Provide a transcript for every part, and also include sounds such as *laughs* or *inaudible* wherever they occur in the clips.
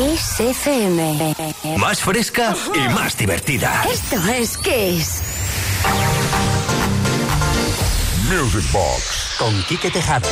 Kiss FM. Más fresca y más divertida. Esto es Kiss. Music Box con Quique Tejada.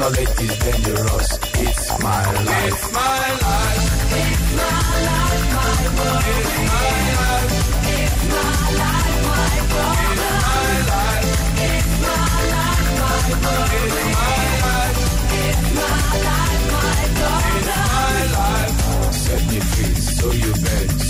knowledge is dangerous. It's my life. It's my life. It's my life, my world. It's my life. It's my life, my world. It's my life. It's my life, my world. It's my life. Set me free, so you bet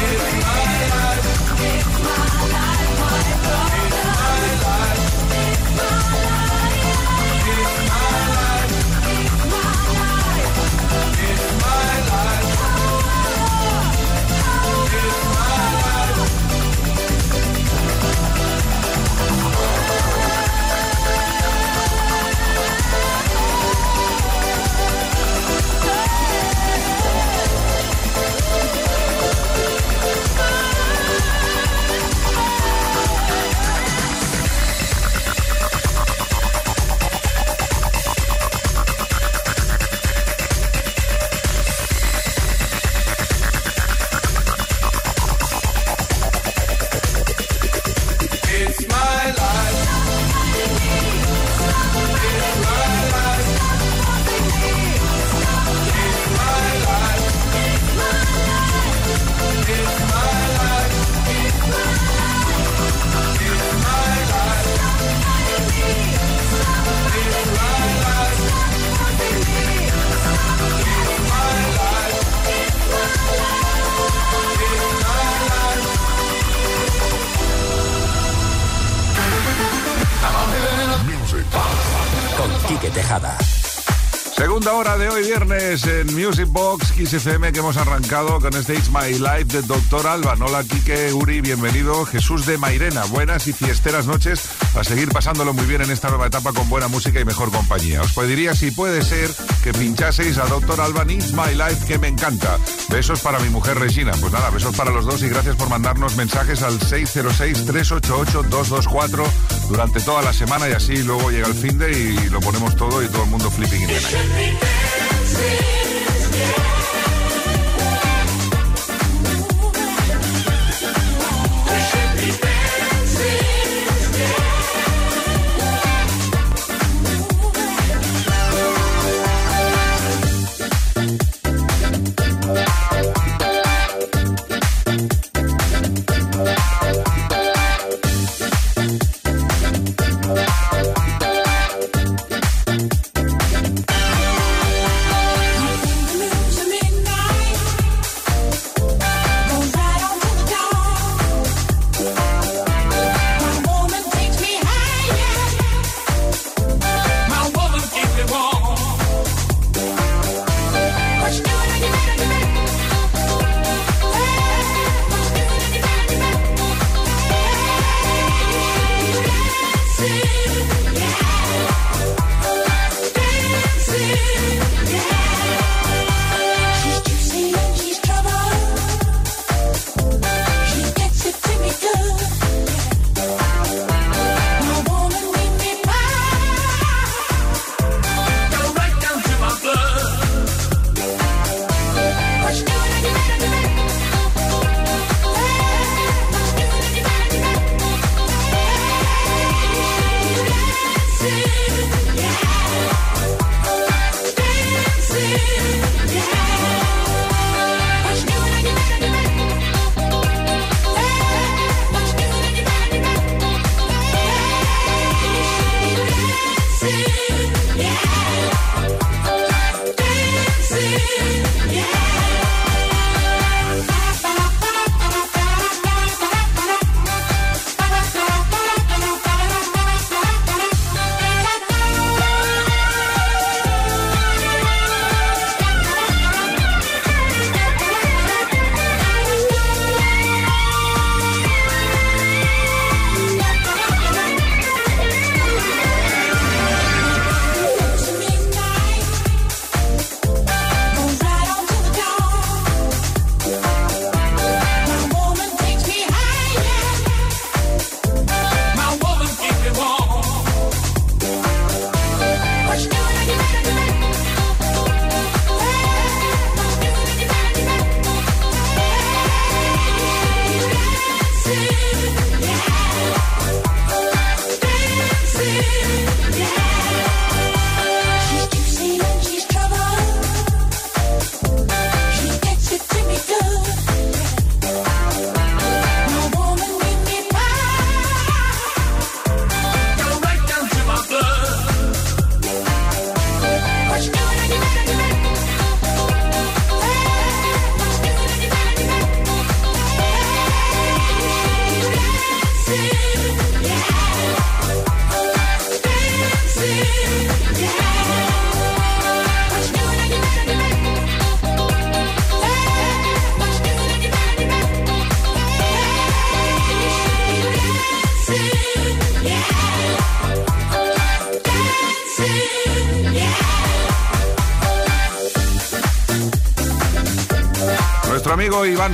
Thank you. de hoy viernes en Music Box XFM que hemos arrancado con este It's My Life de Doctor Alba. Nola, Quique, Uri, bienvenido. Jesús de Mairena, buenas y fiesteras noches a seguir pasándolo muy bien en esta nueva etapa con buena música y mejor compañía. Os pediría, si puede ser, que pinchaseis a Doctor Alban It's My Life, que me encanta. Besos para mi mujer Regina. Pues nada, besos para los dos y gracias por mandarnos mensajes al 606-388-224 durante toda la semana y así luego llega el fin de y lo ponemos todo y todo el mundo flipping in the.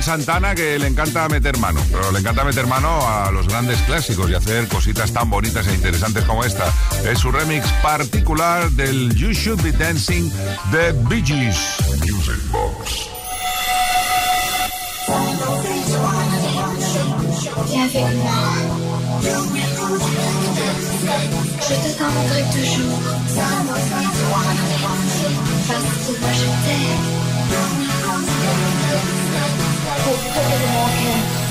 Santana que le encanta meter mano, pero le encanta meter mano a los grandes clásicos y hacer cositas tan bonitas e interesantes como esta. Es su remix particular del You Should Be Dancing de Bee Gees. Music Box. Put, put walk in.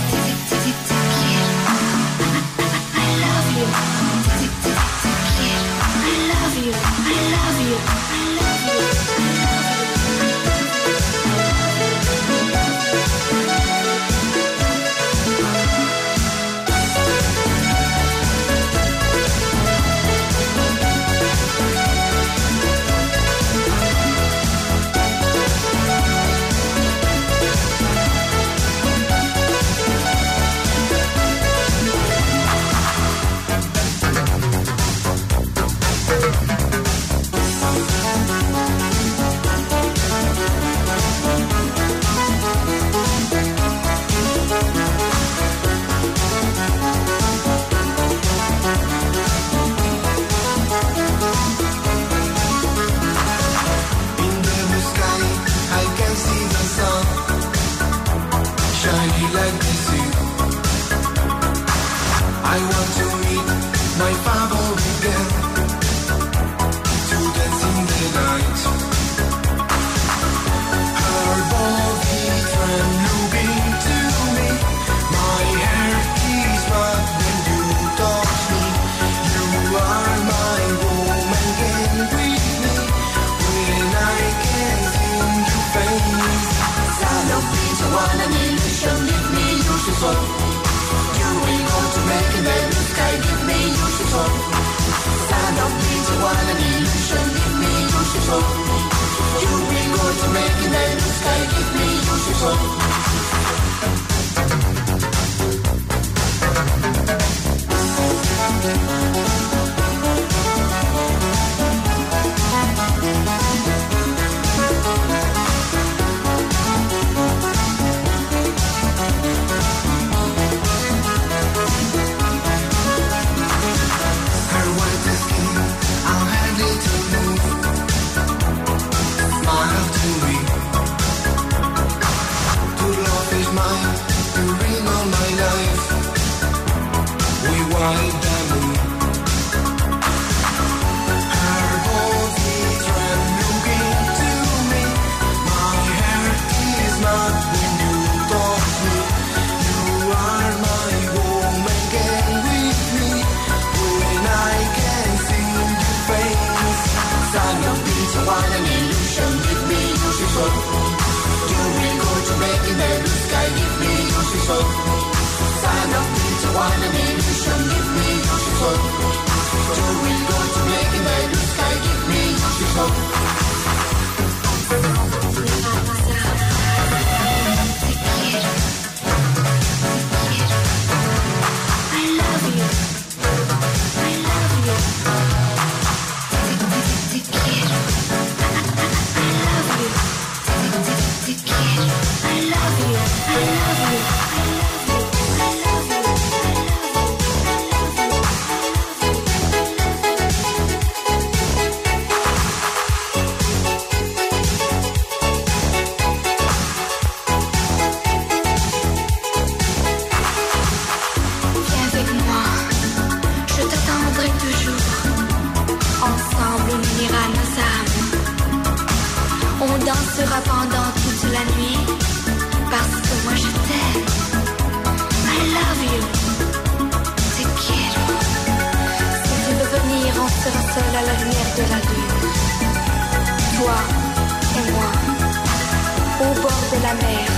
mer.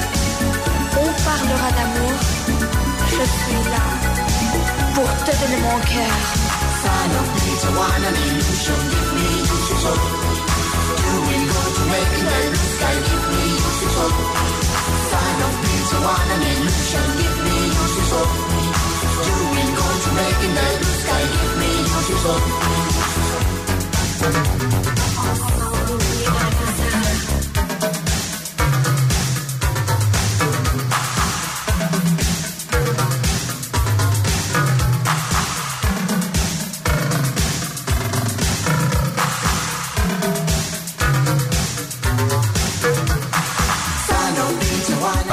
On parlera d'amour. Je suis là pour te donner mon cœur.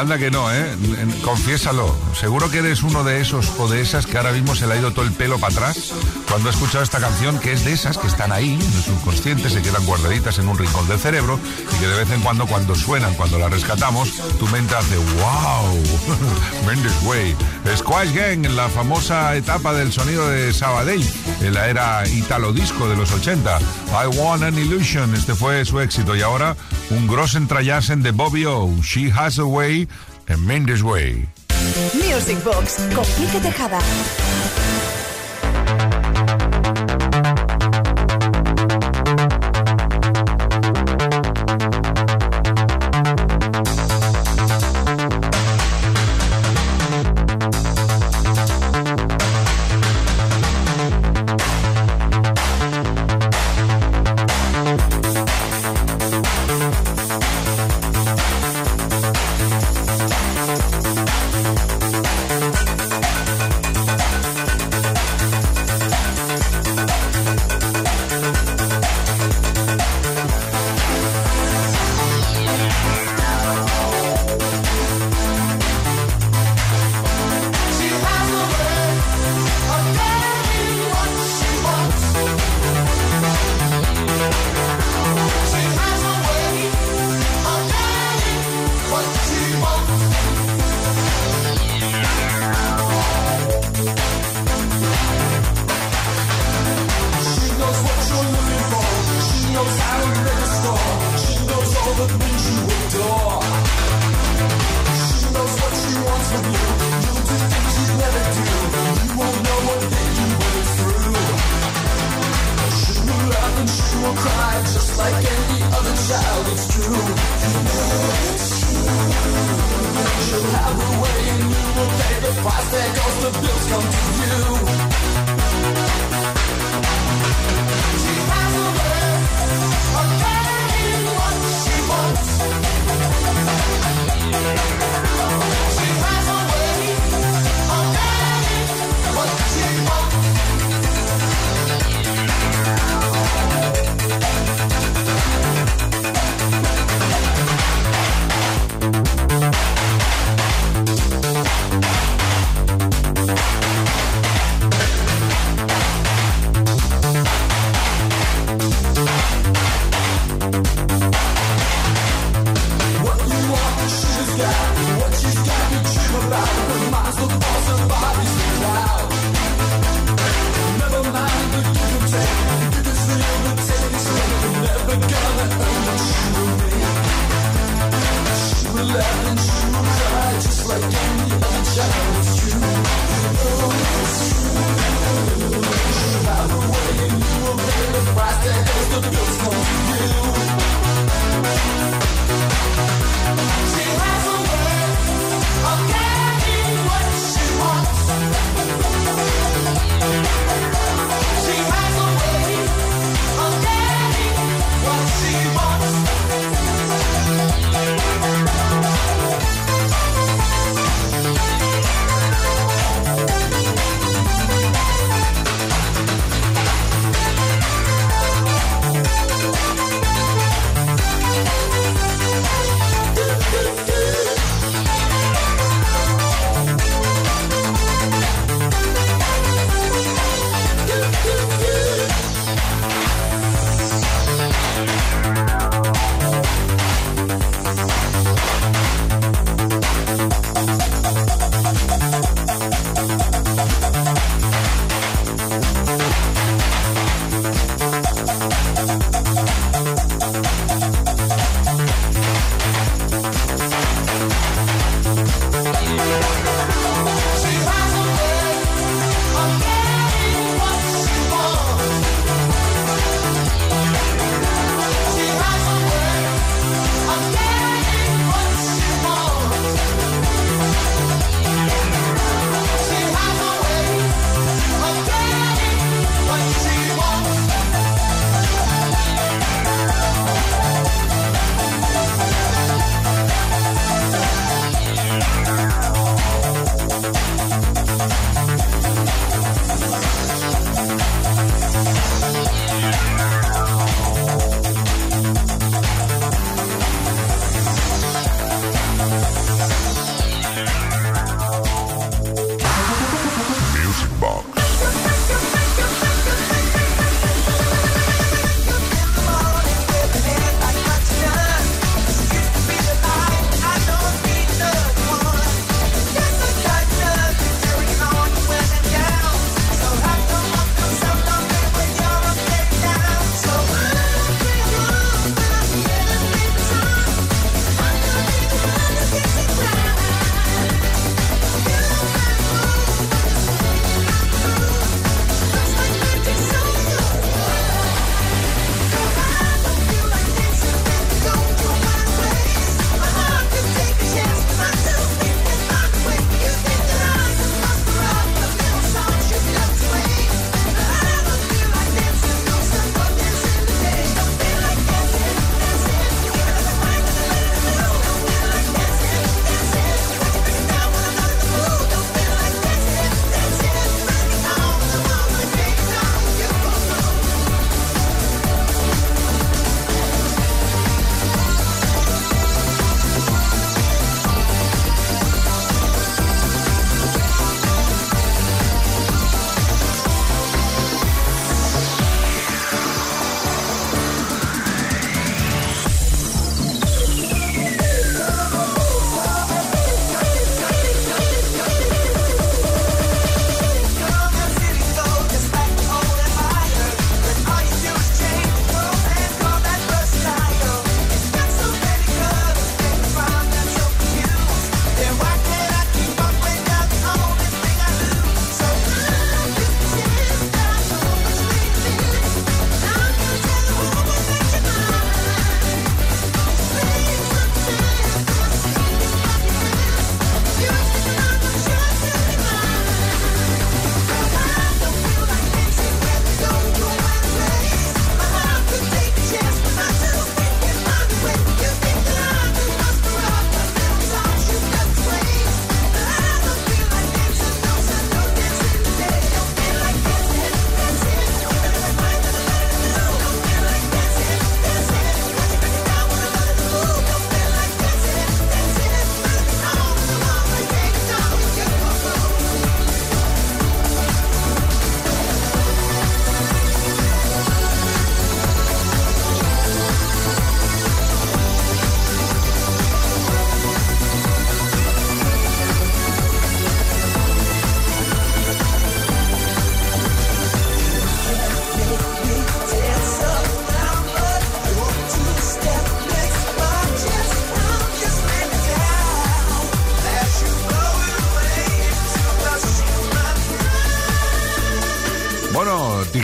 Anda que no, ¿eh? Confiésalo. Seguro que eres uno de esos o de esas que ahora mismo se le ha ido todo el pelo para atrás cuando ha escuchado esta canción, que es de esas que están ahí, en el subconsciente, se quedan guardaditas en un rincón del cerebro y que de vez en cuando, cuando suenan, cuando las rescatamos, tu mente hace ¡Wow! *laughs* Mendes Way. Squash Gang, la famosa etapa del sonido de Sabadell, en la era italo disco de los 80. I Want an Illusion, este fue su éxito. Y ahora, un Grossen Trayasen de Bobby O. She Has a Way en Mendes Way. Music Box con Tejada.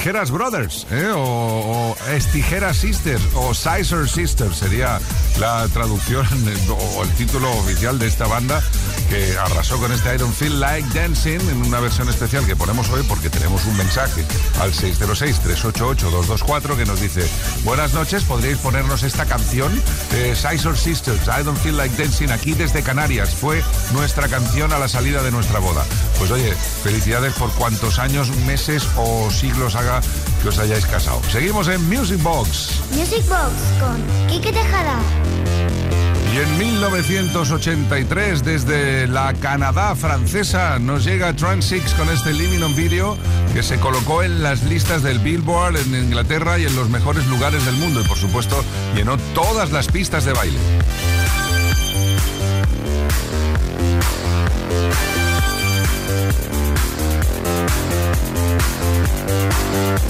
Tijeras Brothers, ¿eh? o, Estijeras Sisters, o Sizer Sisters sería la traducción *laughs* o el título oficial de esta banda que arrasó con este I Don't Feel Like Dancing en una versión especial que ponemos hoy porque tenemos un mensaje al 606-388-224 que nos dice Buenas noches, ¿podríais ponernos esta canción? Eh, Sizer Sisters, I Don't Feel Like Dancing, aquí desde Canarias. Fue nuestra canción a la salida de nuestra boda. Pues oye, felicidades por cuantos años, meses o siglos haga que os hayáis casado. Seguimos en Music Box. Music Box con Quique Tejada. Y en 1983, desde la Canadá francesa, nos llega Transix con este Living on Video que se colocó en las listas del Billboard en Inglaterra y en los mejores lugares del mundo. Y por supuesto, llenó todas las pistas de baile. Give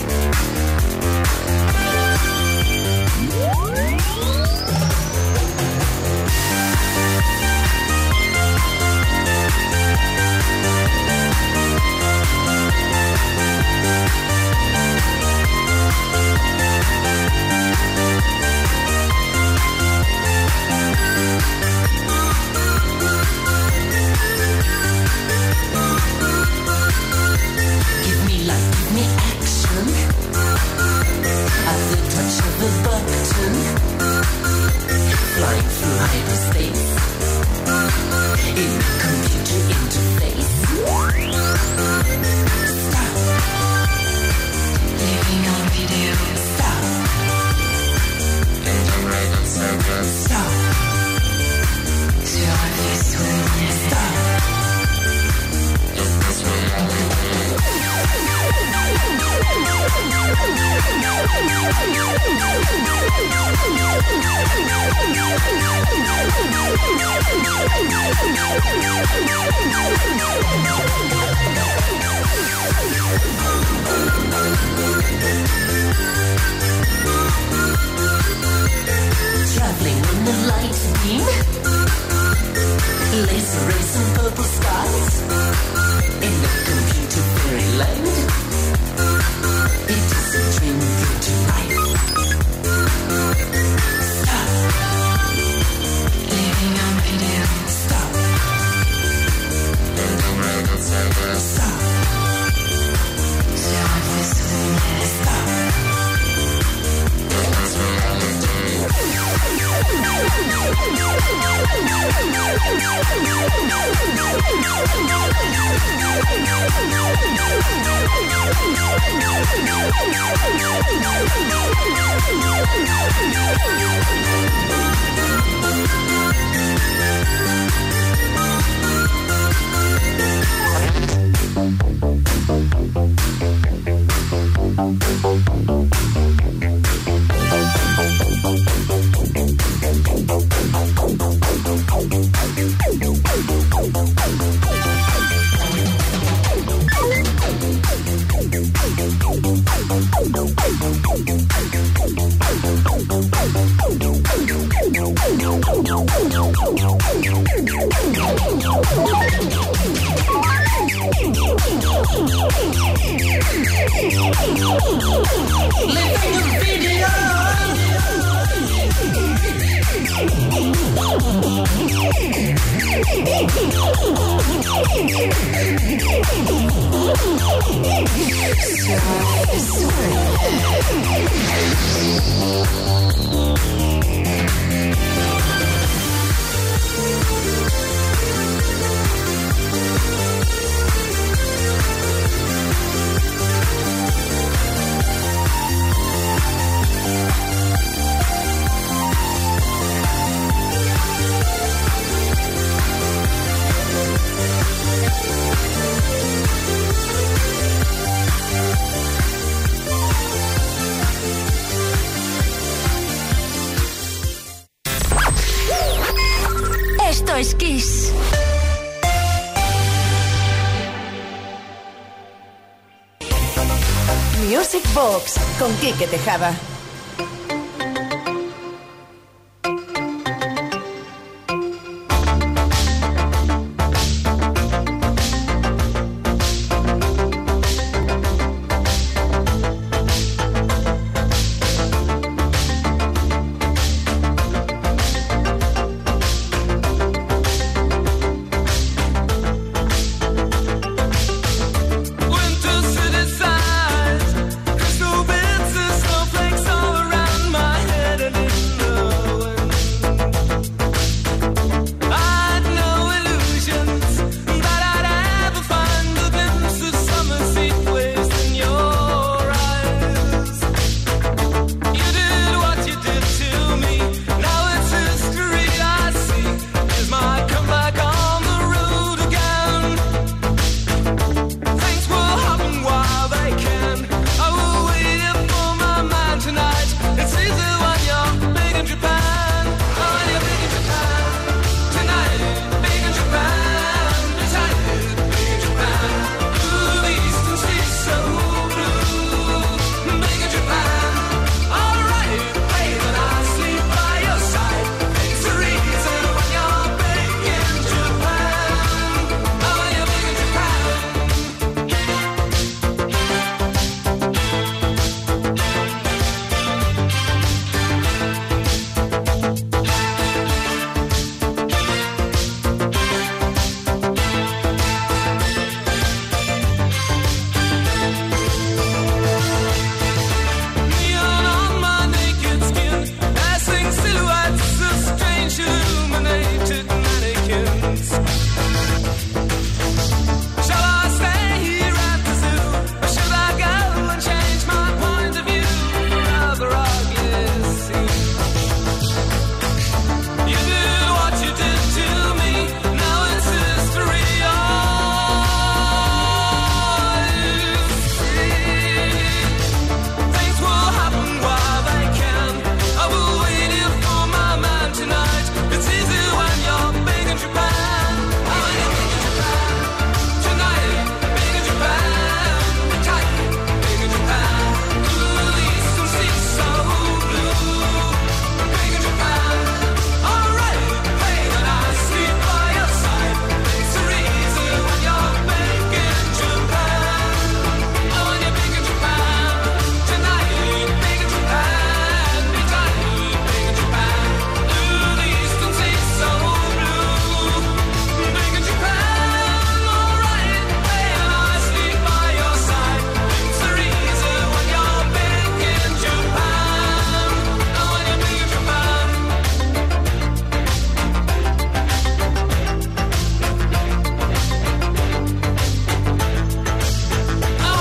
Box con Quique Tejada.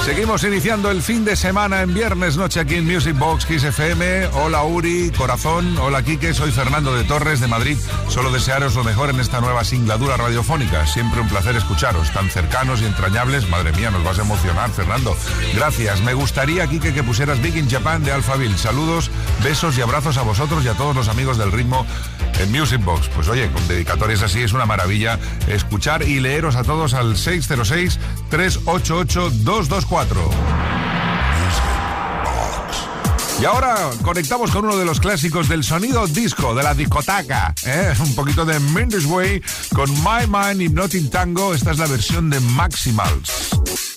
Seguimos iniciando el fin de semana en viernes noche aquí en Music Box Kiss FM. Hola Uri, corazón. Hola Quique, soy Fernando de Torres de Madrid. Solo desearos lo mejor en esta nueva singladura radiofónica. Siempre un placer escucharos, tan cercanos y entrañables. Madre mía, nos vas a emocionar, Fernando. Gracias. Me gustaría, Quique, que pusieras Big in Japan de Alphaville. Saludos, besos y abrazos a vosotros y a todos los amigos del ritmo en Music Box. Pues oye, con dedicatorias así es una maravilla escuchar y leeros a todos al 606 388 224. Y ahora conectamos con uno de los clásicos del sonido disco, de la discoteca. ¿eh? Un poquito de Mendes Way con My Mind Hypnotic Tango. Esta es la versión de Maximals.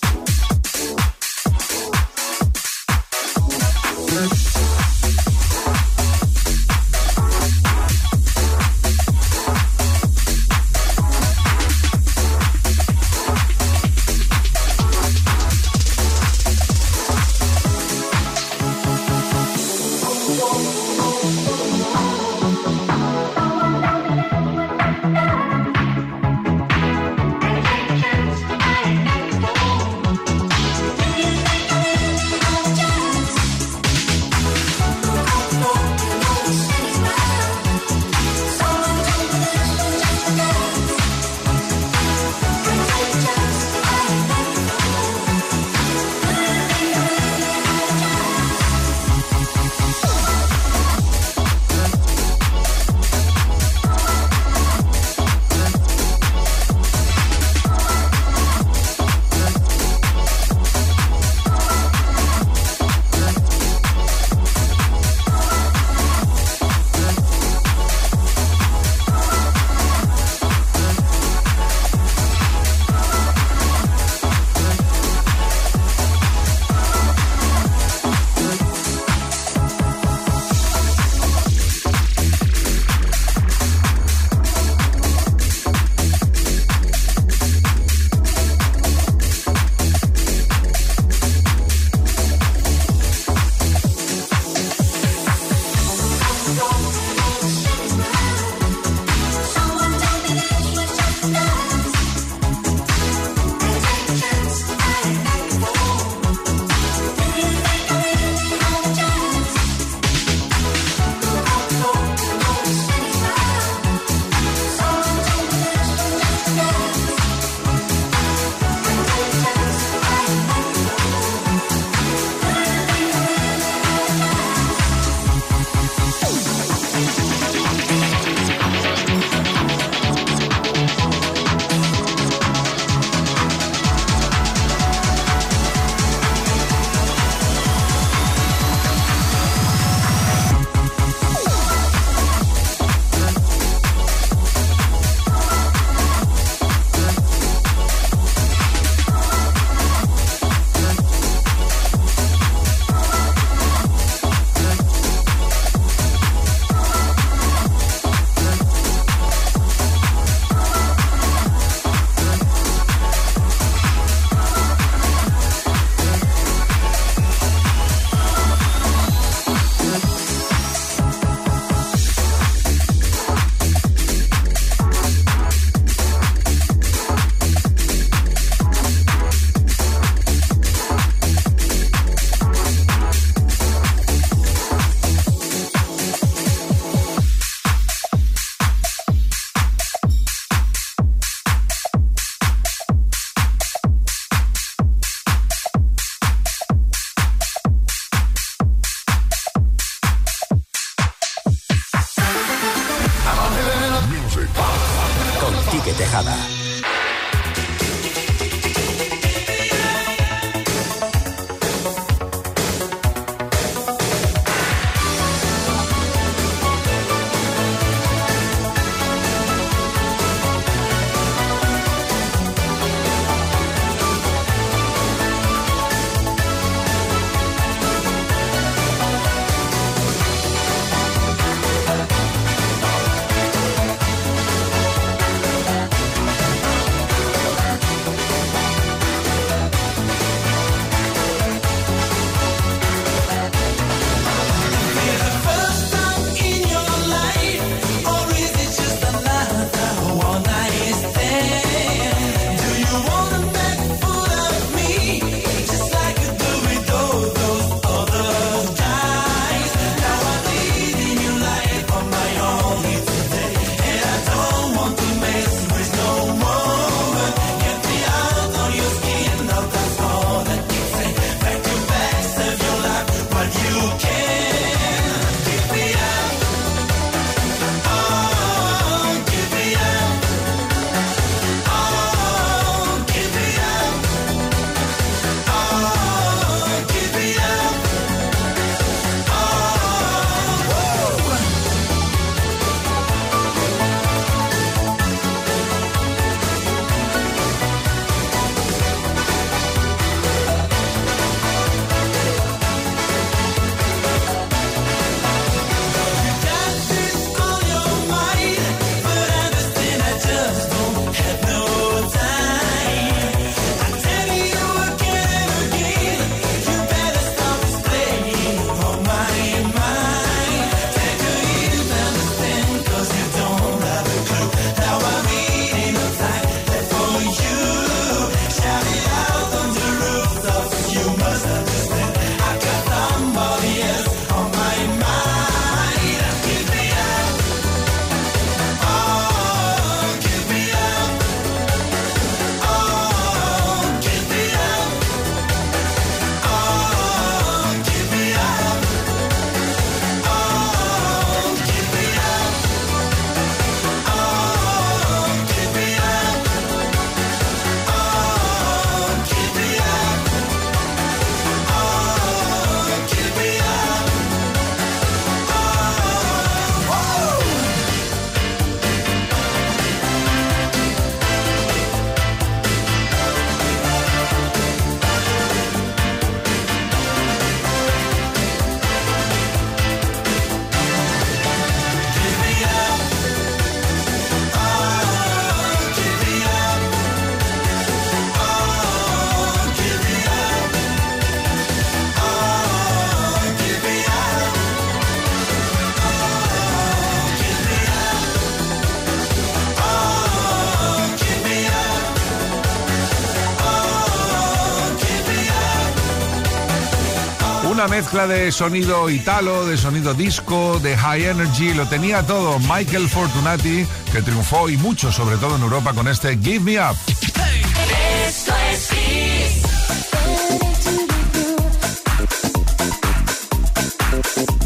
Mezcla de sonido italo, de sonido disco, de high energy, lo tenía todo Michael Fortunati, que triunfó y mucho, sobre todo en Europa, con este Give Me Up.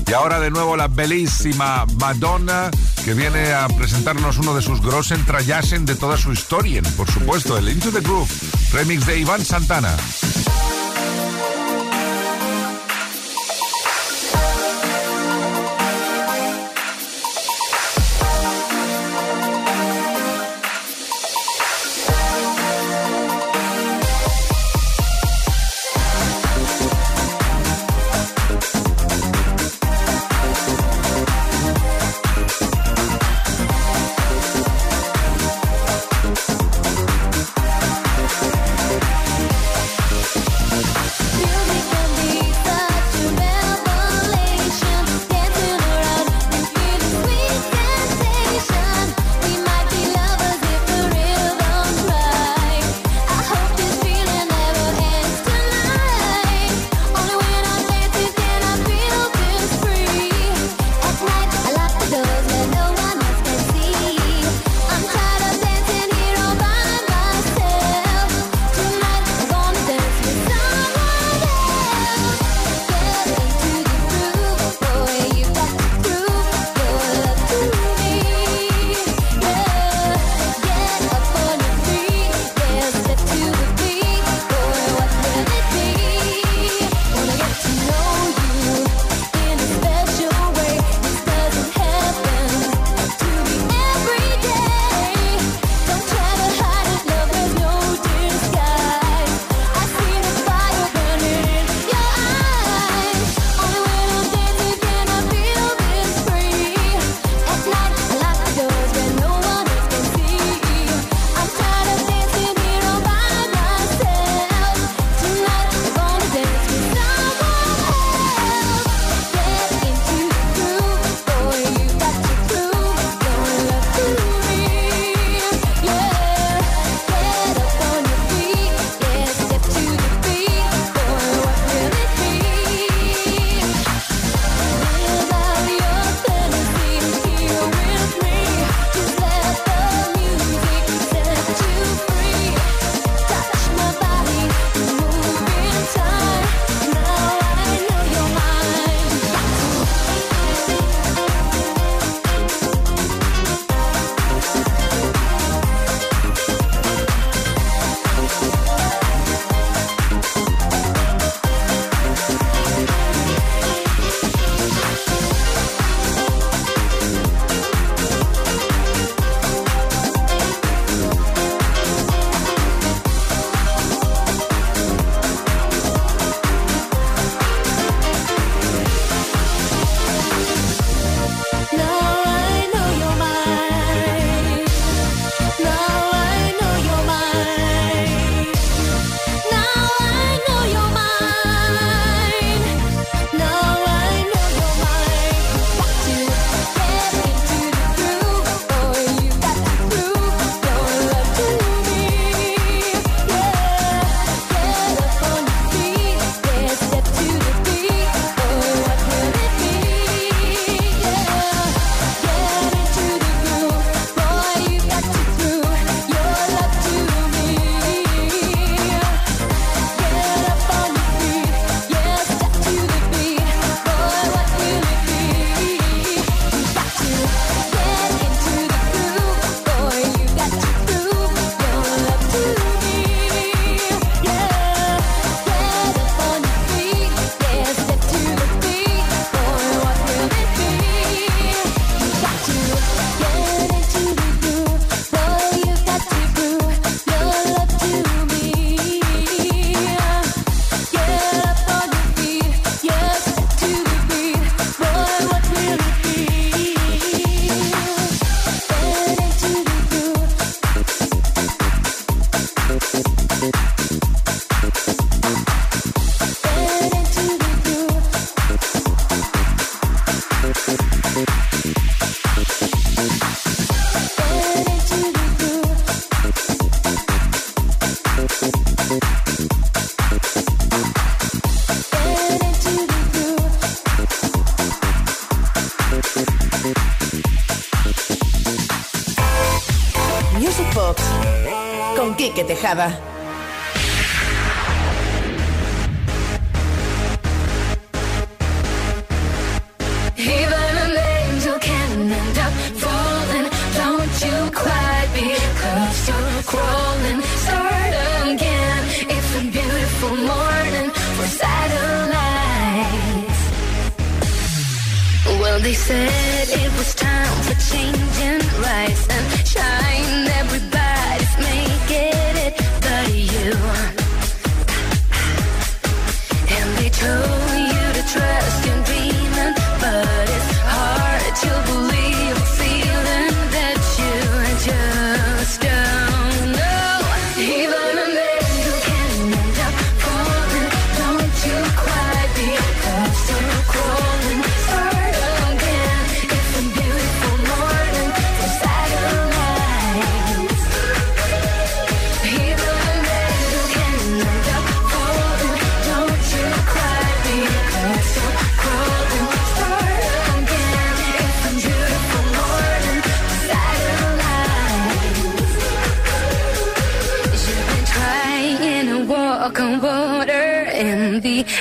Y ahora de nuevo la belísima Madonna, que viene a presentarnos uno de sus Grossen Trayasen de toda su historia, por supuesto, el Into the Groove, remix de Iván Santana.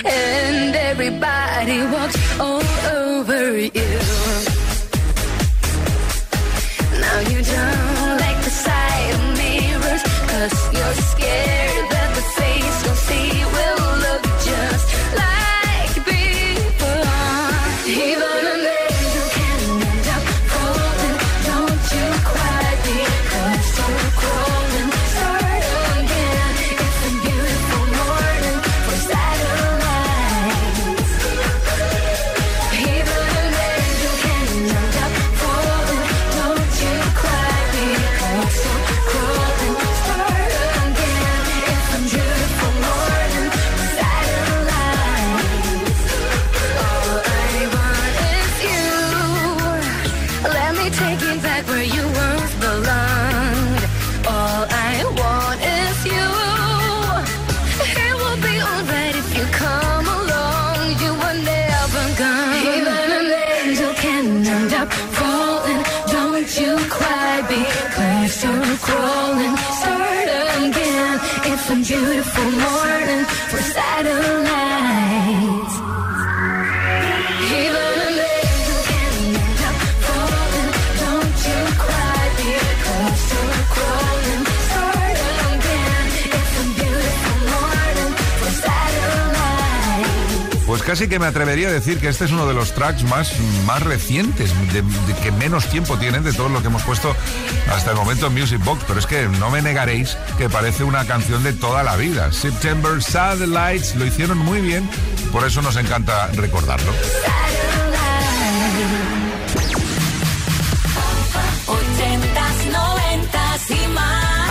and everybody walks casi que me atrevería a decir que este es uno de los tracks más, más recientes, de, que menos tiempo tienen de todo lo que hemos puesto hasta el momento en Music Box. Pero es que no me negaréis que parece una canción de toda la vida. September Satellites lo hicieron muy bien, por eso nos encanta recordarlo.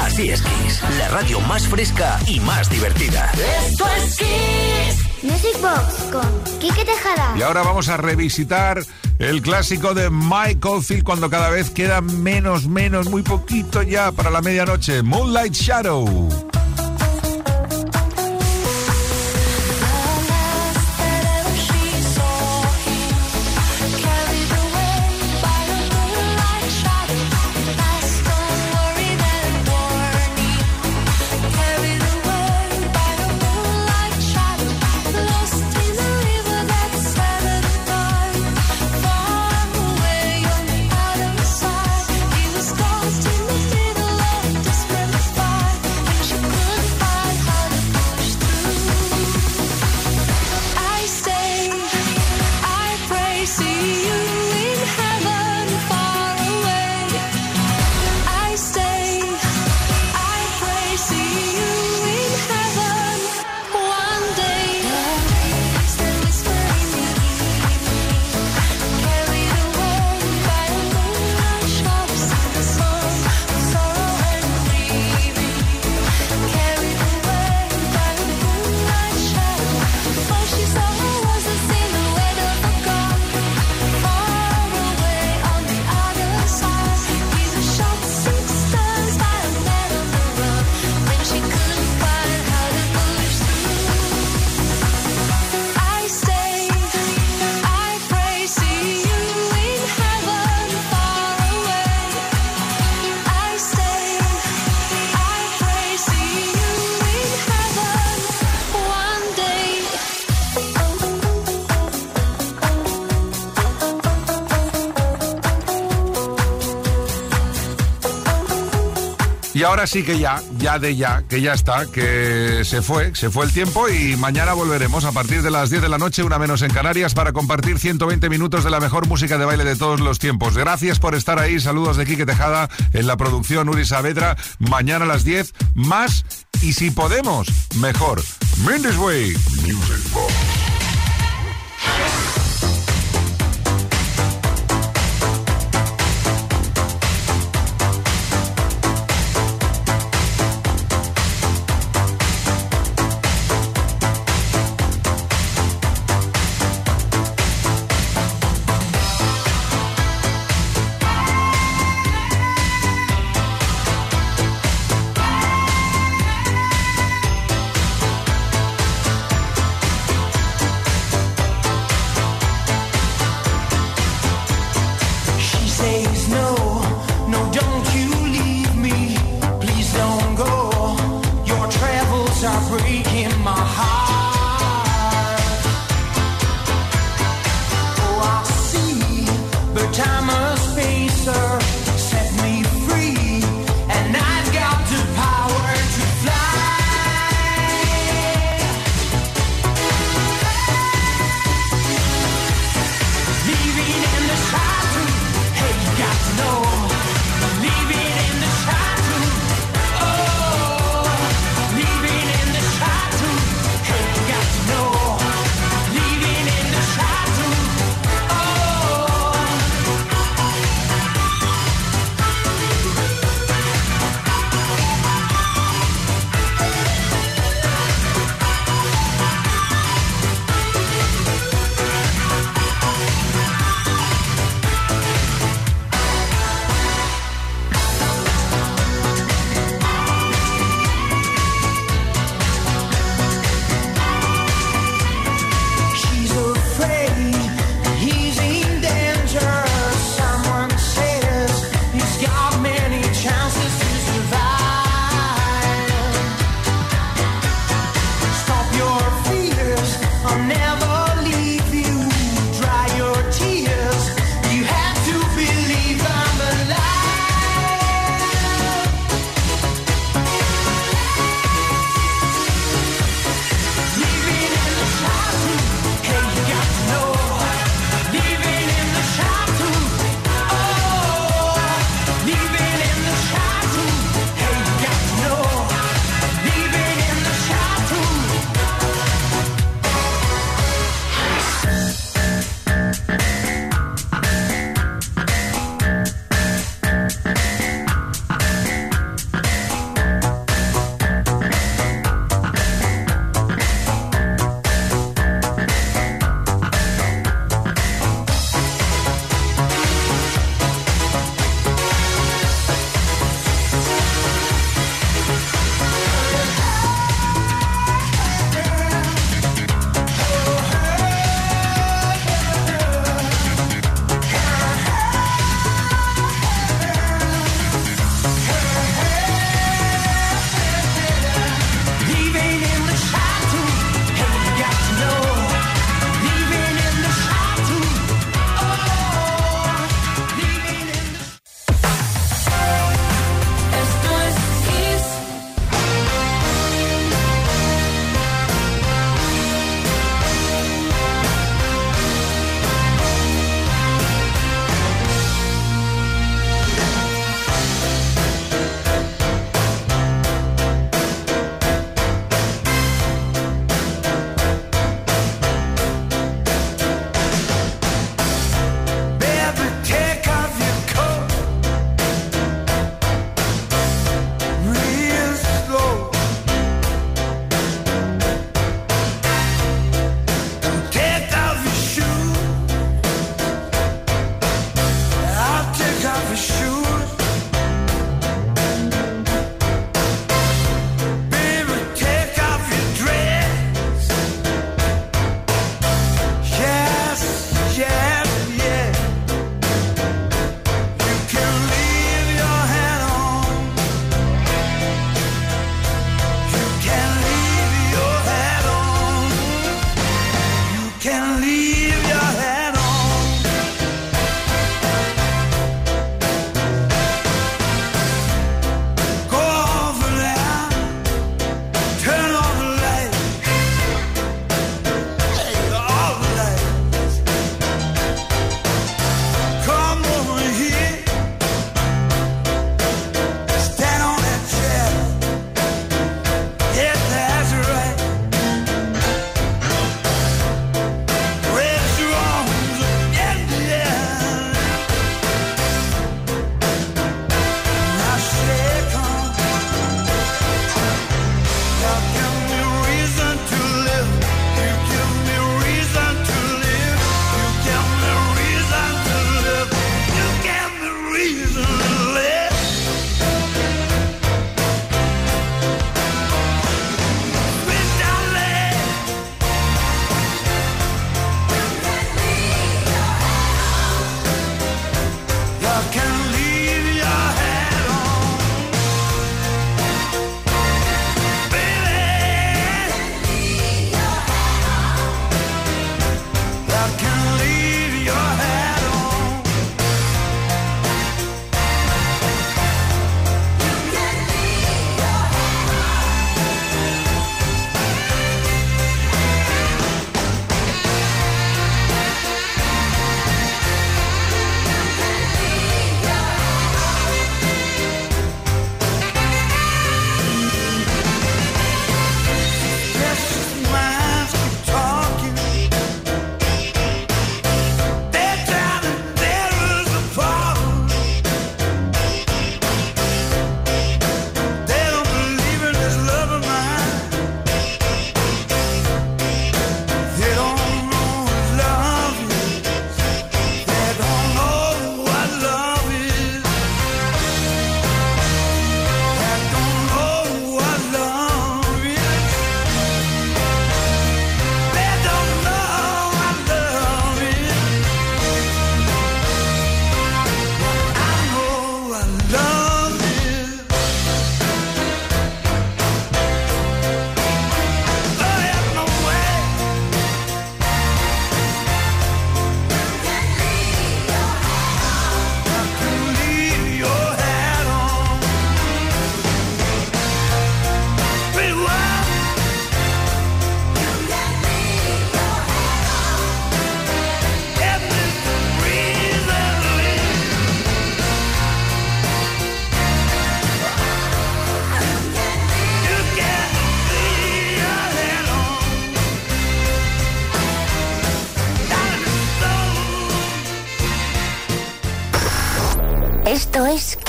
Así es Kiss, la radio más fresca y más divertida. Esto es Kiss. Music Box con Quique Tejada. Y ahora vamos a revisitar el clásico de Michael Field cuando cada vez queda menos, menos, muy poquito ya para la medianoche. Moonlight Shadow. Ahora sí que ya, ya de ya, que ya está, que se fue, se fue el tiempo y mañana volveremos a partir de las 10 de la noche, una menos en Canarias, para compartir 120 minutos de la mejor música de baile de todos los tiempos. Gracias por estar ahí, saludos de Quique Tejada en la producción Uri Saavedra. Mañana a las 10, más y si podemos, mejor. Mendes Way, Music Box.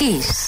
Kiss.